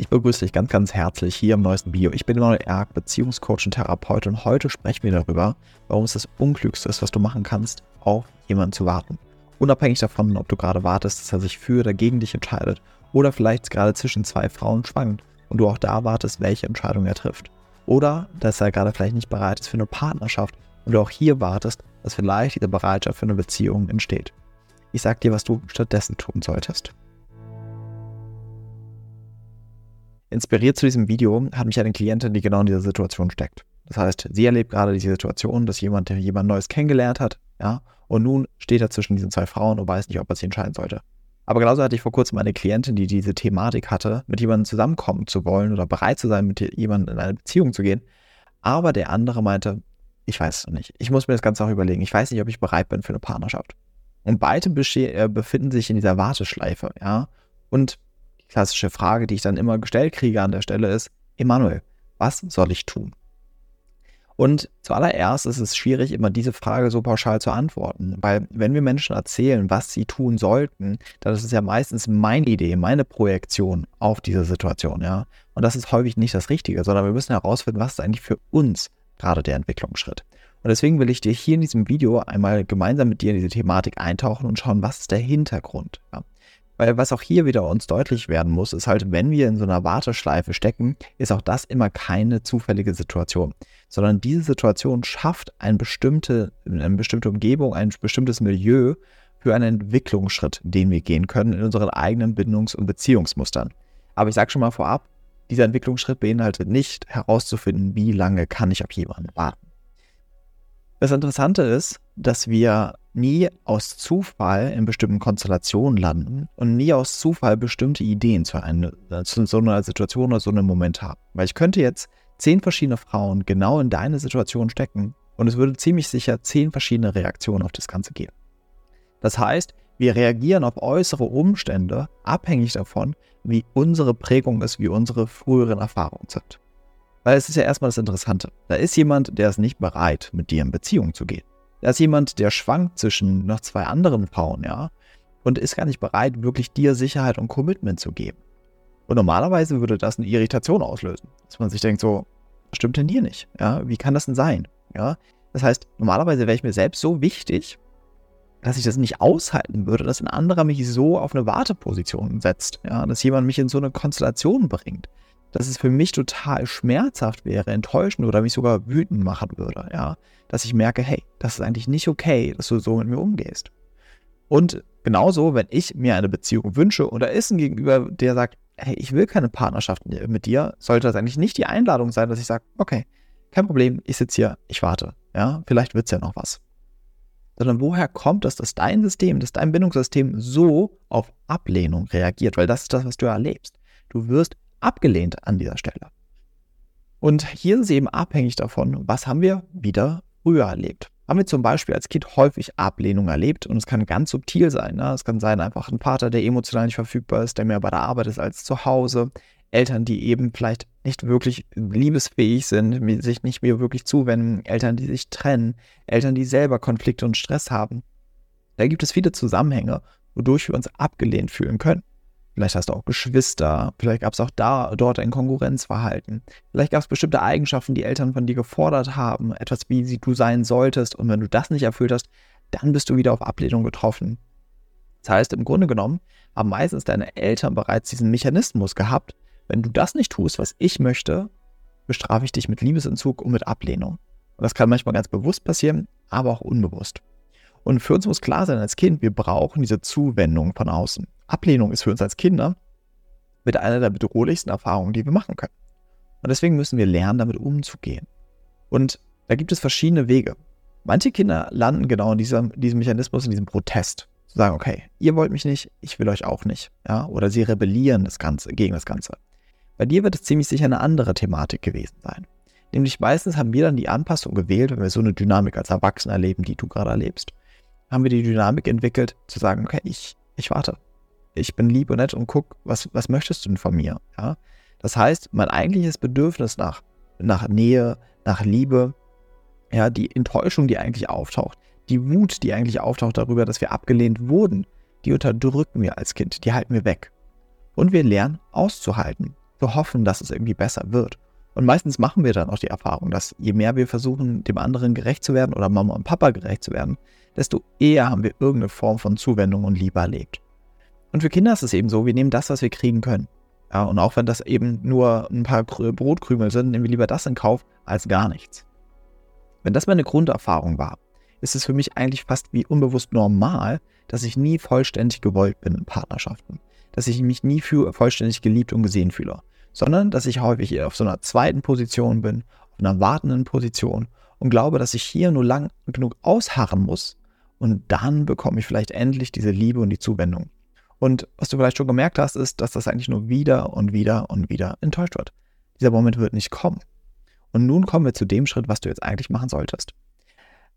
Ich begrüße dich ganz, ganz herzlich hier im neuesten Video. Ich bin Emanuel Erk, Beziehungscoach und Therapeut und heute sprechen wir darüber, warum es das Unklügste ist, was du machen kannst, auf jemanden zu warten. Unabhängig davon, ob du gerade wartest, dass er sich für oder gegen dich entscheidet oder vielleicht gerade zwischen zwei Frauen schwankt und du auch da wartest, welche Entscheidung er trifft. Oder dass er gerade vielleicht nicht bereit ist für eine Partnerschaft und du auch hier wartest, dass vielleicht diese Bereitschaft für eine Beziehung entsteht. Ich sag dir, was du stattdessen tun solltest. Inspiriert zu diesem Video hat mich eine Klientin, die genau in dieser Situation steckt. Das heißt, sie erlebt gerade die Situation, dass jemand, jemand Neues kennengelernt hat, ja, und nun steht er zwischen diesen zwei Frauen und weiß nicht, ob er sich entscheiden sollte. Aber genauso hatte ich vor kurzem eine Klientin, die diese Thematik hatte, mit jemandem zusammenkommen zu wollen oder bereit zu sein, mit jemandem in eine Beziehung zu gehen. Aber der andere meinte, ich weiß es noch nicht. Ich muss mir das Ganze auch überlegen. Ich weiß nicht, ob ich bereit bin für eine Partnerschaft. Und beide äh, befinden sich in dieser Warteschleife, ja. Und klassische Frage, die ich dann immer gestellt kriege an der Stelle ist, Emanuel, was soll ich tun? Und zuallererst ist es schwierig, immer diese Frage so pauschal zu antworten, weil wenn wir Menschen erzählen, was sie tun sollten, dann ist es ja meistens meine Idee, meine Projektion auf diese Situation, ja. Und das ist häufig nicht das Richtige, sondern wir müssen herausfinden, was ist eigentlich für uns gerade der Entwicklungsschritt. Und deswegen will ich dir hier in diesem Video einmal gemeinsam mit dir in diese Thematik eintauchen und schauen, was ist der Hintergrund. Ja. Weil was auch hier wieder uns deutlich werden muss, ist halt, wenn wir in so einer Warteschleife stecken, ist auch das immer keine zufällige Situation, sondern diese Situation schafft eine bestimmte, eine bestimmte Umgebung, ein bestimmtes Milieu für einen Entwicklungsschritt, den wir gehen können in unseren eigenen Bindungs- und Beziehungsmustern. Aber ich sage schon mal vorab, dieser Entwicklungsschritt beinhaltet nicht herauszufinden, wie lange kann ich auf jemanden warten. Das Interessante ist, dass wir nie aus Zufall in bestimmten Konstellationen landen und nie aus Zufall bestimmte Ideen zu, einer, zu so einer Situation oder so einem Moment haben. Weil ich könnte jetzt zehn verschiedene Frauen genau in deine Situation stecken und es würde ziemlich sicher zehn verschiedene Reaktionen auf das Ganze geben. Das heißt, wir reagieren auf äußere Umstände abhängig davon, wie unsere Prägung ist, wie unsere früheren Erfahrungen sind. Weil es ist ja erstmal das Interessante. Da ist jemand, der ist nicht bereit, mit dir in Beziehung zu gehen. Da ist jemand, der schwankt zwischen noch zwei anderen Frauen, ja, und ist gar nicht bereit, wirklich dir Sicherheit und Commitment zu geben. Und normalerweise würde das eine Irritation auslösen, dass man sich denkt, so, stimmt denn hier nicht? Ja, wie kann das denn sein? Ja, das heißt, normalerweise wäre ich mir selbst so wichtig, dass ich das nicht aushalten würde, dass ein anderer mich so auf eine Warteposition setzt, ja, dass jemand mich in so eine Konstellation bringt dass es für mich total schmerzhaft wäre, enttäuschend oder mich sogar wütend machen würde, ja, dass ich merke, hey, das ist eigentlich nicht okay, dass du so mit mir umgehst. Und genauso, wenn ich mir eine Beziehung wünsche und da ist ein Gegenüber, der sagt, hey, ich will keine Partnerschaft mit dir, sollte das eigentlich nicht die Einladung sein, dass ich sage, okay, kein Problem, ich sitze hier, ich warte, ja, vielleicht wird es ja noch was. Sondern woher kommt es, dass dein System, dass dein Bindungssystem so auf Ablehnung reagiert? Weil das ist das, was du erlebst. Du wirst abgelehnt an dieser Stelle. Und hier ist es eben abhängig davon, was haben wir wieder früher erlebt. Haben wir zum Beispiel als Kind häufig Ablehnung erlebt und es kann ganz subtil sein. Ne? Es kann sein, einfach ein Vater, der emotional nicht verfügbar ist, der mehr bei der Arbeit ist als zu Hause. Eltern, die eben vielleicht nicht wirklich liebesfähig sind, sich nicht mehr wirklich zuwenden, Eltern, die sich trennen, Eltern, die selber Konflikte und Stress haben. Da gibt es viele Zusammenhänge, wodurch wir uns abgelehnt fühlen können. Vielleicht hast du auch Geschwister. Vielleicht gab es auch da, dort ein Konkurrenzverhalten. Vielleicht gab es bestimmte Eigenschaften, die Eltern von dir gefordert haben. Etwas, wie du sein solltest. Und wenn du das nicht erfüllt hast, dann bist du wieder auf Ablehnung getroffen. Das heißt, im Grunde genommen haben meistens deine Eltern bereits diesen Mechanismus gehabt. Wenn du das nicht tust, was ich möchte, bestrafe ich dich mit Liebesentzug und mit Ablehnung. Und das kann manchmal ganz bewusst passieren, aber auch unbewusst. Und für uns muss klar sein als Kind, wir brauchen diese Zuwendung von außen. Ablehnung ist für uns als Kinder mit einer der bedrohlichsten Erfahrungen, die wir machen können. Und deswegen müssen wir lernen, damit umzugehen. Und da gibt es verschiedene Wege. Manche Kinder landen genau in diesem, diesem Mechanismus, in diesem Protest. Zu sagen, okay, ihr wollt mich nicht, ich will euch auch nicht. Ja? Oder sie rebellieren das Ganze, gegen das Ganze. Bei dir wird es ziemlich sicher eine andere Thematik gewesen sein. Nämlich meistens haben wir dann die Anpassung gewählt, wenn wir so eine Dynamik als Erwachsener erleben, die du gerade erlebst. Haben wir die Dynamik entwickelt, zu sagen, okay, ich, ich warte ich bin lieb und nett und guck, was, was möchtest du denn von mir? Ja? Das heißt, mein eigentliches Bedürfnis nach, nach Nähe, nach Liebe, ja, die Enttäuschung, die eigentlich auftaucht, die Wut, die eigentlich auftaucht darüber, dass wir abgelehnt wurden, die unterdrücken wir als Kind, die halten wir weg. Und wir lernen auszuhalten. zu hoffen, dass es irgendwie besser wird. Und meistens machen wir dann auch die Erfahrung, dass je mehr wir versuchen, dem anderen gerecht zu werden oder Mama und Papa gerecht zu werden, desto eher haben wir irgendeine Form von Zuwendung und Liebe erlebt. Und für Kinder ist es eben so, wir nehmen das, was wir kriegen können. Ja, und auch wenn das eben nur ein paar Brotkrümel sind, nehmen wir lieber das in Kauf als gar nichts. Wenn das meine Grunderfahrung war, ist es für mich eigentlich fast wie unbewusst normal, dass ich nie vollständig gewollt bin in Partnerschaften. Dass ich mich nie für vollständig geliebt und gesehen fühle. Sondern dass ich häufig auf so einer zweiten Position bin, auf einer wartenden Position und glaube, dass ich hier nur lang genug ausharren muss und dann bekomme ich vielleicht endlich diese Liebe und die Zuwendung. Und was du vielleicht schon gemerkt hast, ist, dass das eigentlich nur wieder und wieder und wieder enttäuscht wird. Dieser Moment wird nicht kommen. Und nun kommen wir zu dem Schritt, was du jetzt eigentlich machen solltest.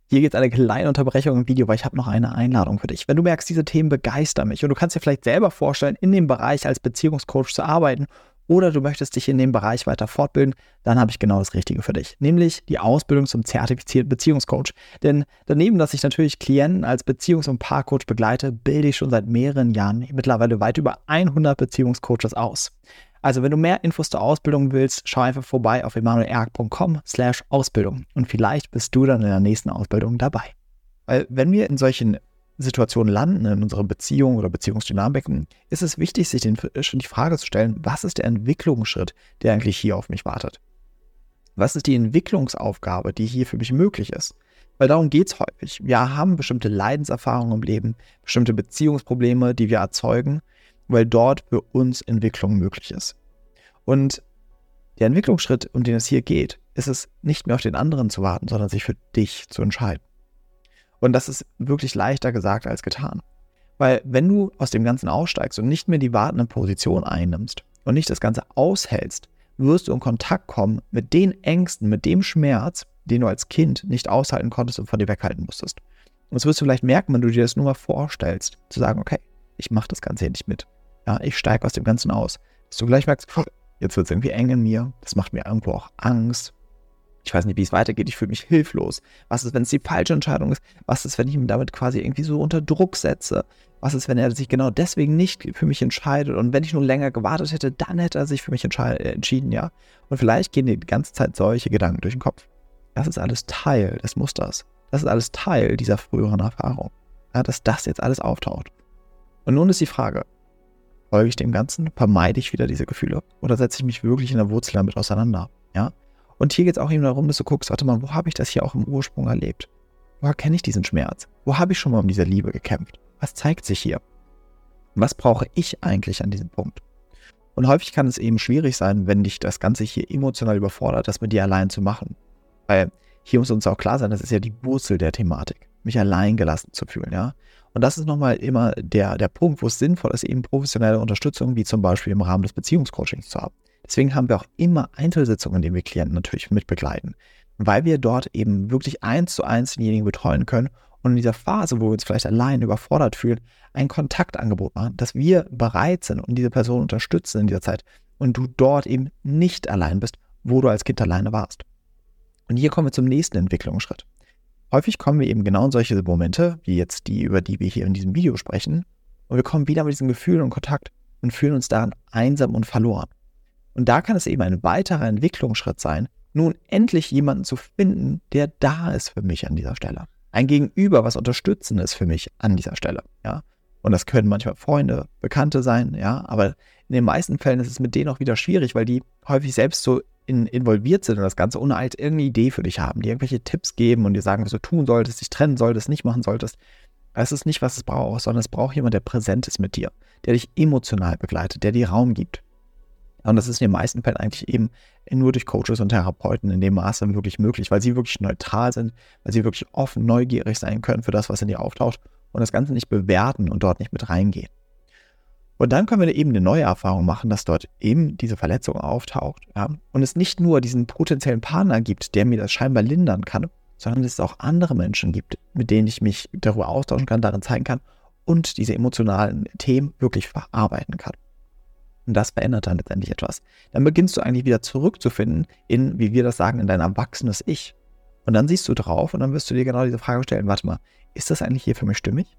Hier geht eine kleine Unterbrechung im Video, weil ich habe noch eine Einladung für dich. Wenn du merkst, diese Themen begeistern mich und du kannst dir vielleicht selber vorstellen, in dem Bereich als Beziehungscoach zu arbeiten oder du möchtest dich in dem Bereich weiter fortbilden, dann habe ich genau das Richtige für dich, nämlich die Ausbildung zum zertifizierten Beziehungscoach. Denn daneben, dass ich natürlich Klienten als Beziehungs- und Paarcoach begleite, bilde ich schon seit mehreren Jahren mittlerweile weit über 100 Beziehungscoaches aus. Also wenn du mehr Infos zur Ausbildung willst, schau einfach vorbei auf emanuelerg.com slash Ausbildung und vielleicht bist du dann in der nächsten Ausbildung dabei. Weil wenn wir in solchen Situationen landen in unserer Beziehung oder Beziehungsdynamiken, ist es wichtig, sich den, schon die Frage zu stellen, was ist der Entwicklungsschritt, der eigentlich hier auf mich wartet? Was ist die Entwicklungsaufgabe, die hier für mich möglich ist? Weil darum geht es häufig. Wir haben bestimmte Leidenserfahrungen im Leben, bestimmte Beziehungsprobleme, die wir erzeugen weil dort für uns Entwicklung möglich ist. Und der Entwicklungsschritt, um den es hier geht, ist es nicht mehr auf den anderen zu warten, sondern sich für dich zu entscheiden. Und das ist wirklich leichter gesagt als getan. Weil wenn du aus dem Ganzen aussteigst und nicht mehr die wartende Position einnimmst und nicht das Ganze aushältst, wirst du in Kontakt kommen mit den Ängsten, mit dem Schmerz, den du als Kind nicht aushalten konntest und von dir weghalten musstest. Und das wirst du vielleicht merken, wenn du dir das nur mal vorstellst, zu sagen, okay, ich mache das Ganze hier nicht mit. Ja, ich steige aus dem Ganzen aus. Dass du gleich merkst, jetzt wird es irgendwie eng in mir. Das macht mir irgendwo auch Angst. Ich weiß nicht, wie es weitergeht. Ich fühle mich hilflos. Was ist, wenn es die falsche Entscheidung ist? Was ist, wenn ich ihn damit quasi irgendwie so unter Druck setze? Was ist, wenn er sich genau deswegen nicht für mich entscheidet? Und wenn ich nur länger gewartet hätte, dann hätte er sich für mich äh, entschieden, ja? Und vielleicht gehen die ganze Zeit solche Gedanken durch den Kopf. Das ist alles Teil des Musters. Das ist alles Teil dieser früheren Erfahrung. Ja, dass das jetzt alles auftaucht. Und nun ist die Frage, folge ich dem Ganzen? Vermeide ich wieder diese Gefühle? Oder setze ich mich wirklich in der Wurzel damit auseinander? Ja? Und hier geht es auch eben darum, dass du guckst, warte mal, wo habe ich das hier auch im Ursprung erlebt? Woher kenne ich diesen Schmerz? Wo habe ich schon mal um diese Liebe gekämpft? Was zeigt sich hier? Was brauche ich eigentlich an diesem Punkt? Und häufig kann es eben schwierig sein, wenn dich das Ganze hier emotional überfordert, das mit dir allein zu machen. Weil hier muss uns auch klar sein, das ist ja die Wurzel der Thematik, mich allein gelassen zu fühlen, ja. Und das ist nochmal immer der, der Punkt, wo es sinnvoll ist, eben professionelle Unterstützung, wie zum Beispiel im Rahmen des Beziehungscoachings zu haben. Deswegen haben wir auch immer Einzelsitzungen, in denen wir Klienten natürlich mit begleiten, weil wir dort eben wirklich eins zu eins denjenigen betreuen können und in dieser Phase, wo wir uns vielleicht allein überfordert fühlen, ein Kontaktangebot machen, dass wir bereit sind und diese Person unterstützen in dieser Zeit und du dort eben nicht allein bist, wo du als Kind alleine warst. Und hier kommen wir zum nächsten Entwicklungsschritt. Häufig kommen wir eben genau in solche Momente, wie jetzt die, über die wir hier in diesem Video sprechen, und wir kommen wieder mit diesen Gefühlen in Kontakt und fühlen uns daran einsam und verloren. Und da kann es eben ein weiterer Entwicklungsschritt sein, nun endlich jemanden zu finden, der da ist für mich an dieser Stelle. Ein Gegenüber, was unterstützend ist für mich an dieser Stelle, ja. Und das können manchmal Freunde, Bekannte sein, ja, aber in den meisten Fällen ist es mit denen auch wieder schwierig, weil die häufig selbst so in, involviert sind und das Ganze ohne halt irgendeine Idee für dich haben, die irgendwelche Tipps geben und dir sagen, was du tun solltest, dich trennen solltest, nicht machen solltest. Es ist nicht, was es braucht, sondern es braucht jemand, der präsent ist mit dir, der dich emotional begleitet, der dir Raum gibt. Und das ist in den meisten Fällen eigentlich eben nur durch Coaches und Therapeuten in dem Maße wirklich möglich, weil sie wirklich neutral sind, weil sie wirklich offen, neugierig sein können für das, was in dir auftaucht und das Ganze nicht bewerten und dort nicht mit reingehen. Und dann können wir eben eine neue Erfahrung machen, dass dort eben diese Verletzung auftaucht. Ja? Und es nicht nur diesen potenziellen Partner gibt, der mir das scheinbar lindern kann, sondern es auch andere Menschen gibt, mit denen ich mich darüber austauschen kann, darin zeigen kann und diese emotionalen Themen wirklich verarbeiten kann. Und das verändert dann letztendlich etwas. Dann beginnst du eigentlich wieder zurückzufinden in, wie wir das sagen, in dein erwachsenes Ich. Und dann siehst du drauf und dann wirst du dir genau diese Frage stellen, warte mal, ist das eigentlich hier für mich stimmig?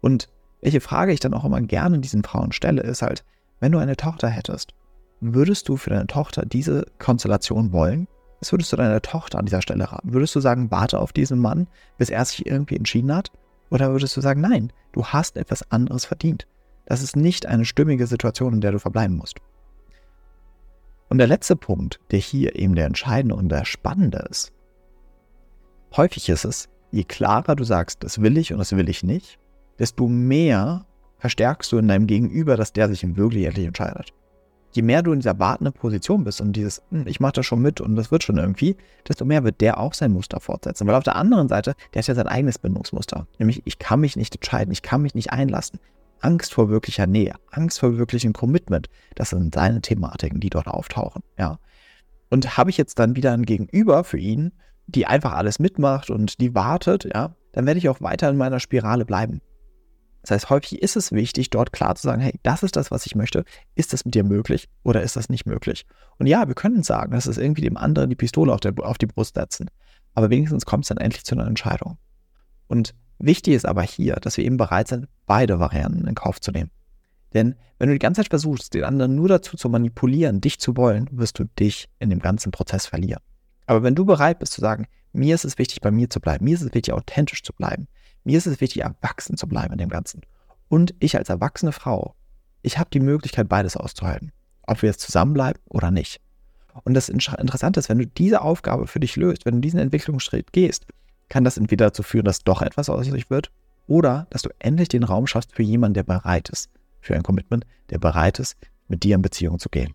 Und welche Frage ich dann auch immer gerne diesen Frauen stelle, ist halt, wenn du eine Tochter hättest würdest du für deine Tochter diese Konstellation wollen? Was würdest du deiner Tochter an dieser Stelle raten? Würdest du sagen, warte auf diesen Mann, bis er sich irgendwie entschieden hat? Oder würdest du sagen, nein, du hast etwas anderes verdient? Das ist nicht eine stimmige Situation, in der du verbleiben musst. Und der letzte Punkt, der hier eben der entscheidende und der spannende ist. Häufig ist es, je klarer du sagst, das will ich und das will ich nicht, desto mehr verstärkst du in deinem Gegenüber, dass der sich wirklich endlich entscheidet je mehr du in dieser wartenden Position bist und dieses, hm, ich mache das schon mit und das wird schon irgendwie, desto mehr wird der auch sein Muster fortsetzen. Weil auf der anderen Seite, der hat ja sein eigenes Bindungsmuster. Nämlich, ich kann mich nicht entscheiden, ich kann mich nicht einlassen. Angst vor wirklicher Nähe, Angst vor wirklichem Commitment, das sind seine Thematiken, die dort auftauchen, ja. Und habe ich jetzt dann wieder ein Gegenüber für ihn, die einfach alles mitmacht und die wartet, ja, dann werde ich auch weiter in meiner Spirale bleiben. Das heißt, häufig ist es wichtig, dort klar zu sagen, hey, das ist das, was ich möchte. Ist das mit dir möglich oder ist das nicht möglich? Und ja, wir können sagen, dass es irgendwie dem anderen die Pistole auf, der, auf die Brust setzen. Aber wenigstens kommt es dann endlich zu einer Entscheidung. Und wichtig ist aber hier, dass wir eben bereit sind, beide Varianten in Kauf zu nehmen. Denn wenn du die ganze Zeit versuchst, den anderen nur dazu zu manipulieren, dich zu wollen, wirst du dich in dem ganzen Prozess verlieren. Aber wenn du bereit bist zu sagen, mir ist es wichtig, bei mir zu bleiben, mir ist es wichtig, authentisch zu bleiben, mir ist es wichtig, erwachsen zu bleiben in dem Ganzen. Und ich als erwachsene Frau, ich habe die Möglichkeit, beides auszuhalten. Ob wir jetzt zusammenbleiben oder nicht. Und das Interessante ist, wenn du diese Aufgabe für dich löst, wenn du diesen Entwicklungsschritt gehst, kann das entweder dazu führen, dass doch etwas aus sich wird, oder dass du endlich den Raum schaffst für jemanden, der bereit ist, für ein Commitment, der bereit ist, mit dir in Beziehung zu gehen.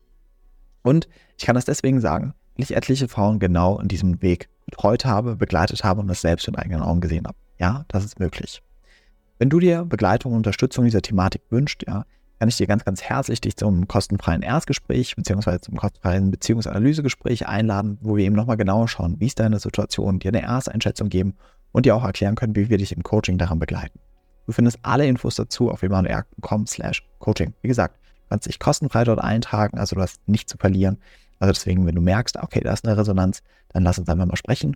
Und ich kann das deswegen sagen, weil ich etliche Frauen genau in diesem Weg betreut habe, begleitet habe und das selbst in eigenen Augen gesehen habe. Ja, das ist möglich. Wenn du dir Begleitung und Unterstützung dieser Thematik wünschst, ja, kann ich dir ganz, ganz herzlich dich zum kostenfreien Erstgespräch bzw. zum kostenfreien Beziehungsanalysegespräch einladen, wo wir eben nochmal genauer schauen, wie ist deine Situation, dir eine Ersteinschätzung geben und dir auch erklären können, wie wir dich im Coaching daran begleiten. Du findest alle Infos dazu auf emanuel.com slash coaching. Wie gesagt, du kannst dich kostenfrei dort eintragen, also du hast nichts zu verlieren. Also deswegen, wenn du merkst, okay, da ist eine Resonanz, dann lass uns einfach mal sprechen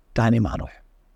Dein Emanuel.